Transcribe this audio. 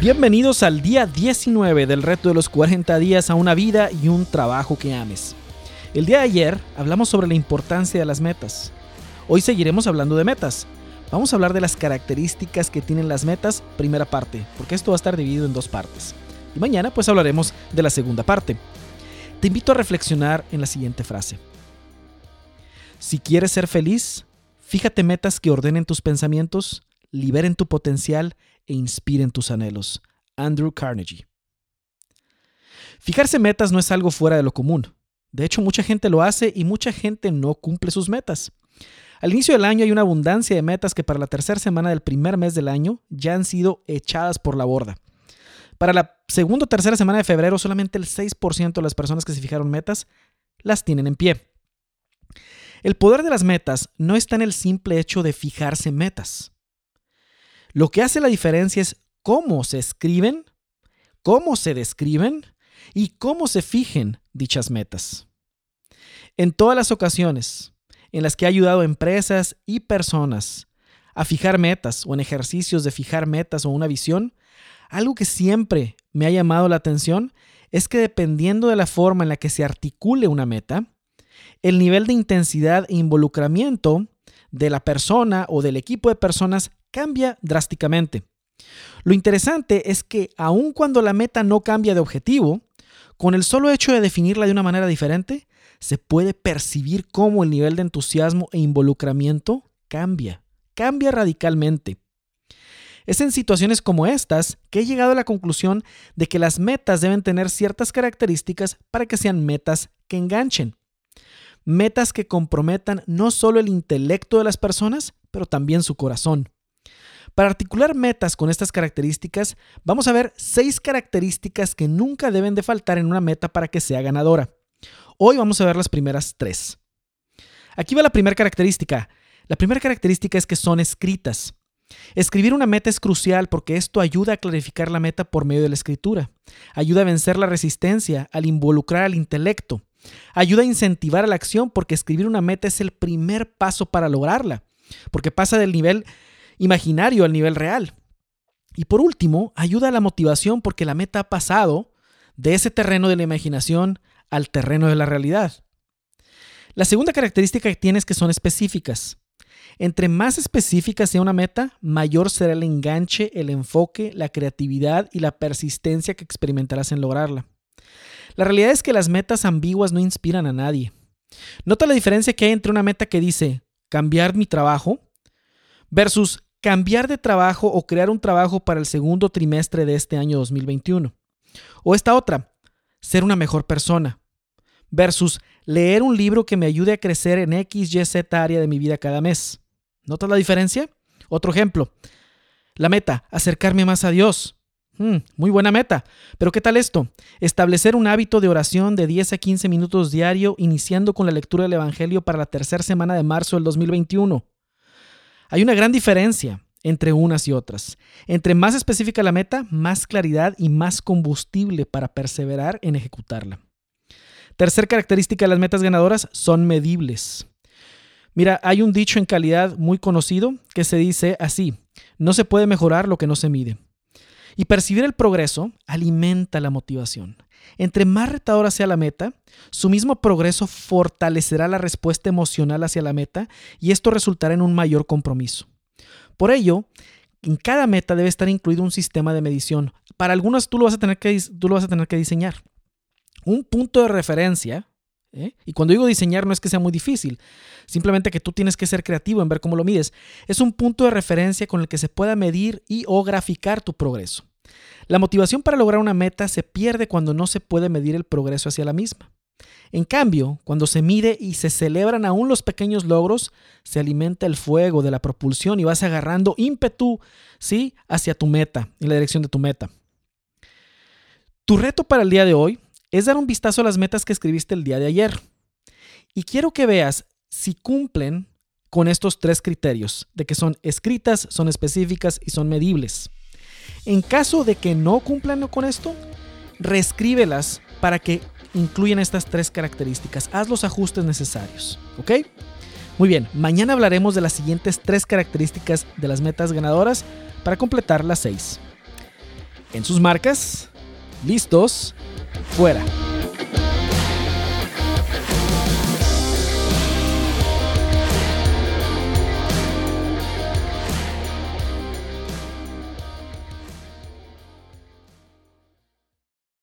Bienvenidos al día 19 del reto de los 40 días a una vida y un trabajo que ames. El día de ayer hablamos sobre la importancia de las metas. Hoy seguiremos hablando de metas. Vamos a hablar de las características que tienen las metas, primera parte, porque esto va a estar dividido en dos partes. Y mañana pues hablaremos de la segunda parte. Te invito a reflexionar en la siguiente frase. Si quieres ser feliz, fíjate metas que ordenen tus pensamientos, liberen tu potencial e inspiren tus anhelos. Andrew Carnegie. Fijarse metas no es algo fuera de lo común. De hecho, mucha gente lo hace y mucha gente no cumple sus metas. Al inicio del año hay una abundancia de metas que para la tercera semana del primer mes del año ya han sido echadas por la borda. Para la segunda o tercera semana de febrero solamente el 6% de las personas que se fijaron metas las tienen en pie. El poder de las metas no está en el simple hecho de fijarse metas. Lo que hace la diferencia es cómo se escriben, cómo se describen y cómo se fijen dichas metas. En todas las ocasiones en las que he ayudado a empresas y personas a fijar metas o en ejercicios de fijar metas o una visión, algo que siempre me ha llamado la atención es que dependiendo de la forma en la que se articule una meta, el nivel de intensidad e involucramiento de la persona o del equipo de personas cambia drásticamente. Lo interesante es que aun cuando la meta no cambia de objetivo, con el solo hecho de definirla de una manera diferente, se puede percibir cómo el nivel de entusiasmo e involucramiento cambia, cambia radicalmente. Es en situaciones como estas que he llegado a la conclusión de que las metas deben tener ciertas características para que sean metas que enganchen. Metas que comprometan no solo el intelecto de las personas, pero también su corazón. Para articular metas con estas características, vamos a ver seis características que nunca deben de faltar en una meta para que sea ganadora. Hoy vamos a ver las primeras tres. Aquí va la primera característica. La primera característica es que son escritas. Escribir una meta es crucial porque esto ayuda a clarificar la meta por medio de la escritura. Ayuda a vencer la resistencia al involucrar al intelecto. Ayuda a incentivar a la acción porque escribir una meta es el primer paso para lograrla. Porque pasa del nivel imaginario al nivel real. Y por último, ayuda a la motivación porque la meta ha pasado de ese terreno de la imaginación al terreno de la realidad. La segunda característica que tiene es que son específicas. Entre más específica sea una meta, mayor será el enganche, el enfoque, la creatividad y la persistencia que experimentarás en lograrla. La realidad es que las metas ambiguas no inspiran a nadie. Nota la diferencia que hay entre una meta que dice cambiar mi trabajo versus cambiar de trabajo o crear un trabajo para el segundo trimestre de este año 2021. O esta otra, ser una mejor persona versus leer un libro que me ayude a crecer en X, Y, Z área de mi vida cada mes. ¿Notas la diferencia? Otro ejemplo. La meta, acercarme más a Dios. Hmm, muy buena meta. Pero ¿qué tal esto? Establecer un hábito de oración de 10 a 15 minutos diario, iniciando con la lectura del Evangelio para la tercera semana de marzo del 2021. Hay una gran diferencia entre unas y otras. Entre más específica la meta, más claridad y más combustible para perseverar en ejecutarla. Tercer característica de las metas ganadoras son medibles. Mira, hay un dicho en calidad muy conocido que se dice así, no se puede mejorar lo que no se mide. Y percibir el progreso alimenta la motivación. Entre más retadora sea la meta, su mismo progreso fortalecerá la respuesta emocional hacia la meta y esto resultará en un mayor compromiso. Por ello, en cada meta debe estar incluido un sistema de medición. Para algunas tú lo vas a tener que, tú lo vas a tener que diseñar. Un punto de referencia ¿eh? Y cuando digo diseñar no es que sea muy difícil, simplemente que tú tienes que ser creativo en ver cómo lo mides. Es un punto de referencia con el que se pueda medir y o graficar tu progreso. La motivación para lograr una meta se pierde cuando no se puede medir el progreso hacia la misma. En cambio, cuando se mide y se celebran aún los pequeños logros, se alimenta el fuego de la propulsión y vas agarrando ímpetu, ¿sí? hacia tu meta, en la dirección de tu meta. Tu reto para el día de hoy es dar un vistazo a las metas que escribiste el día de ayer. Y quiero que veas si cumplen con estos tres criterios, de que son escritas, son específicas y son medibles. En caso de que no cumplan con esto, reescríbelas para que incluyan estas tres características. Haz los ajustes necesarios, ¿ok? Muy bien, mañana hablaremos de las siguientes tres características de las metas ganadoras para completar las seis. en sus marcas. Listos, fuera.